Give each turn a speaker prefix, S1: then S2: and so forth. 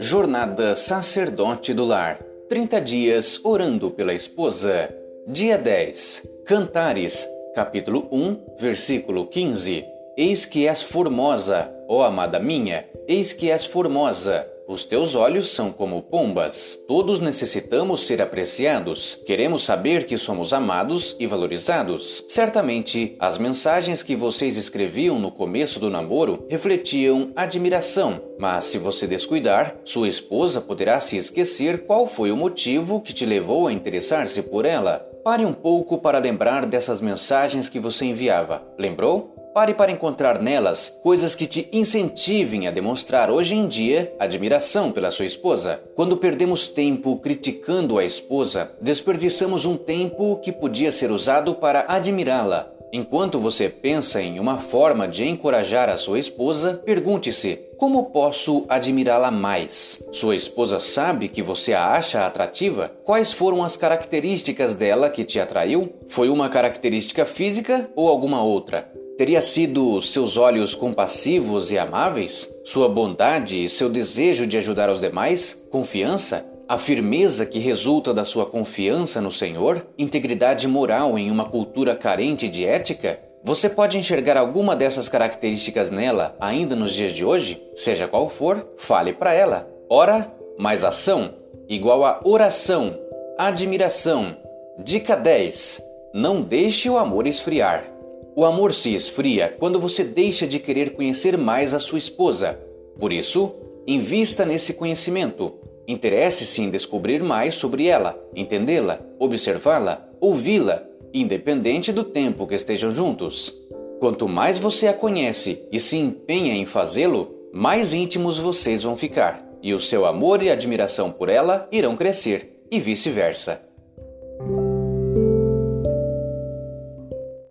S1: Jornada Sacerdote do Lar 30 dias orando pela esposa. Dia 10. Cantares, capítulo 1, versículo 15. Eis que és formosa, ó amada minha, eis que és formosa. Os teus olhos são como pombas. Todos necessitamos ser apreciados. Queremos saber que somos amados e valorizados. Certamente, as mensagens que vocês escreviam no começo do namoro refletiam admiração, mas se você descuidar, sua esposa poderá se esquecer qual foi o motivo que te levou a interessar-se por ela. Pare um pouco para lembrar dessas mensagens que você enviava. Lembrou? Pare para encontrar nelas coisas que te incentivem a demonstrar hoje em dia admiração pela sua esposa. Quando perdemos tempo criticando a esposa, desperdiçamos um tempo que podia ser usado para admirá-la. Enquanto você pensa em uma forma de encorajar a sua esposa, pergunte-se: como posso admirá-la mais? Sua esposa sabe que você a acha atrativa? Quais foram as características dela que te atraiu? Foi uma característica física ou alguma outra? Teria sido seus olhos compassivos e amáveis? Sua bondade e seu desejo de ajudar os demais? Confiança? A firmeza que resulta da sua confiança no Senhor? Integridade moral em uma cultura carente de ética? Você pode enxergar alguma dessas características nela ainda nos dias de hoje? Seja qual for, fale para ela. Ora mais ação igual a oração, admiração. Dica 10. Não deixe o amor esfriar. O amor se esfria quando você deixa de querer conhecer mais a sua esposa. Por isso, invista nesse conhecimento. Interesse-se em descobrir mais sobre ela, entendê-la, observá-la, ouvi-la, independente do tempo que estejam juntos. Quanto mais você a conhece e se empenha em fazê-lo, mais íntimos vocês vão ficar, e o seu amor e admiração por ela irão crescer, e vice-versa.